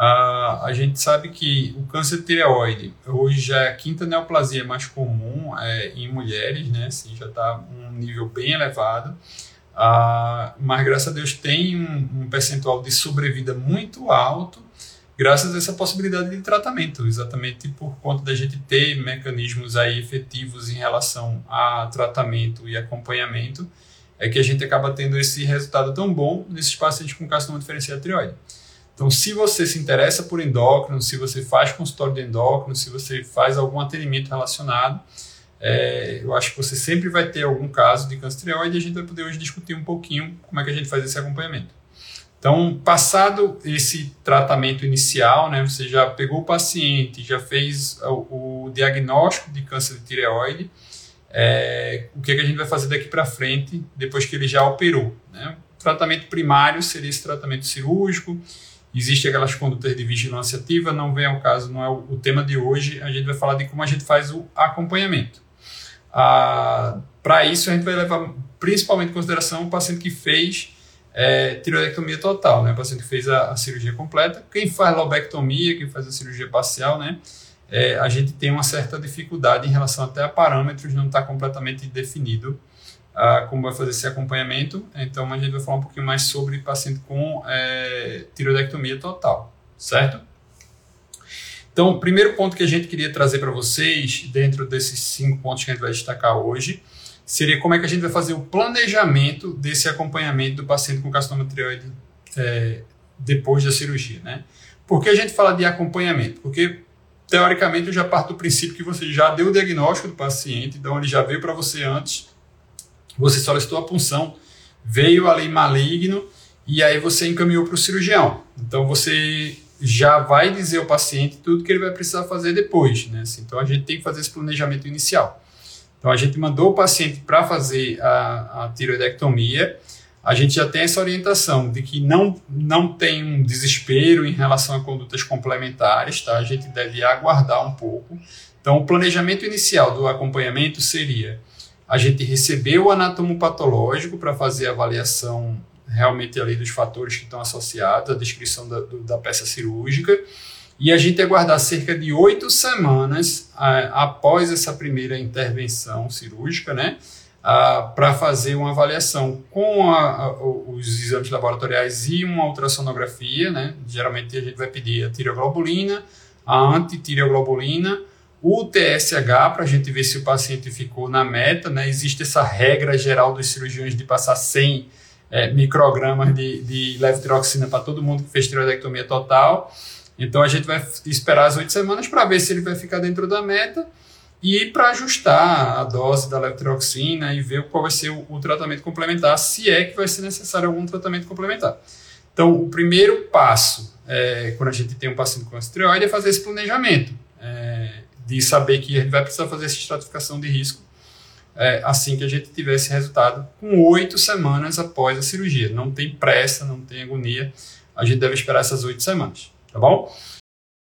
A gente sabe que o câncer de tireoide hoje já é a quinta neoplasia mais comum é, em mulheres, né? Assim, já está um nível bem elevado. Mas graças a Deus tem um, um, percentual de sobrevida muito alto, graças a essa possibilidade de tratamento, exatamente por conta da gente ter mecanismos aí efetivos em relação a tratamento e acompanhamento, é que a gente acaba tendo esse resultado tão bom nesses pacientes com carcinoma diferenciado tireoide. Então, se você se interessa por endócrino, se você faz consultório de endócrino, se você faz algum atendimento relacionado, é, eu acho que você sempre vai ter algum caso de câncer tireoide e a gente vai poder hoje discutir um pouquinho como é que a gente faz esse acompanhamento. Então, passado esse tratamento inicial, né, você já pegou o paciente, já fez o, o diagnóstico de câncer de tireoide, é, o que, é que a gente vai fazer daqui para frente, depois que ele já operou? Né? O tratamento primário seria esse tratamento cirúrgico, Existem aquelas condutas de vigilância ativa, não vem ao caso, não é o, tema de hoje. A gente vai falar de como a gente faz o acompanhamento. Ah, Para isso, a gente vai levar principalmente em consideração o paciente que fez é, tiroidectomia total, né? o paciente que fez a, a, cirurgia completa. Quem faz lobectomia, quem faz a cirurgia parcial, né? É, a gente tem uma certa dificuldade em relação até a parâmetros, não está completamente definido como vai fazer esse acompanhamento. Então, a gente vai falar um pouquinho mais sobre paciente com é, tiroidectomia total, certo? Então, o primeiro ponto que a gente queria trazer para vocês, dentro desses cinco pontos que a gente vai destacar hoje, seria como é que a gente vai fazer o planejamento desse acompanhamento do paciente com carcinoma tireoide é, depois da cirurgia, né? Por que a gente fala de acompanhamento? Porque, teoricamente, eu já parto do princípio que você já deu o diagnóstico do paciente, então ele já veio para você antes você solicitou a punção, veio ali maligno e aí você encaminhou para o cirurgião. Então você já vai dizer ao paciente tudo que ele vai precisar fazer depois, né? Assim, então a gente tem que fazer esse planejamento inicial. Então a gente mandou o paciente para fazer a, a tiroidectomia, a gente já tem essa orientação de que não, não tem um desespero em relação a condutas complementares, tá? A gente deve aguardar um pouco. Então o planejamento inicial do acompanhamento seria a gente recebeu o anatomo patológico para fazer a avaliação realmente ali dos fatores que estão associados, a descrição da, do, da peça cirúrgica, e a gente aguardar cerca de oito semanas a, após essa primeira intervenção cirúrgica, né, para fazer uma avaliação com a, a, os exames laboratoriais e uma ultrassonografia, né, geralmente a gente vai pedir a tireoglobulina, a antitireoglobulina, o TSH, para a gente ver se o paciente ficou na meta, né? existe essa regra geral dos cirurgiões de passar 100 é, microgramas de, de levotiroxina para todo mundo que fez tiroidectomia total. Então a gente vai esperar as oito semanas para ver se ele vai ficar dentro da meta e para ajustar a dose da levotiroxina e ver qual vai ser o, o, tratamento complementar, se é que vai ser necessário algum tratamento complementar. Então, o primeiro passo, é, quando a gente tem um paciente com esteroide, é fazer esse planejamento. É, de saber que vai precisar fazer essa estratificação de risco é, assim que a gente tiver esse resultado, com oito semanas após a cirurgia. Não tem pressa, não tem agonia, a gente deve esperar essas oito semanas, tá bom?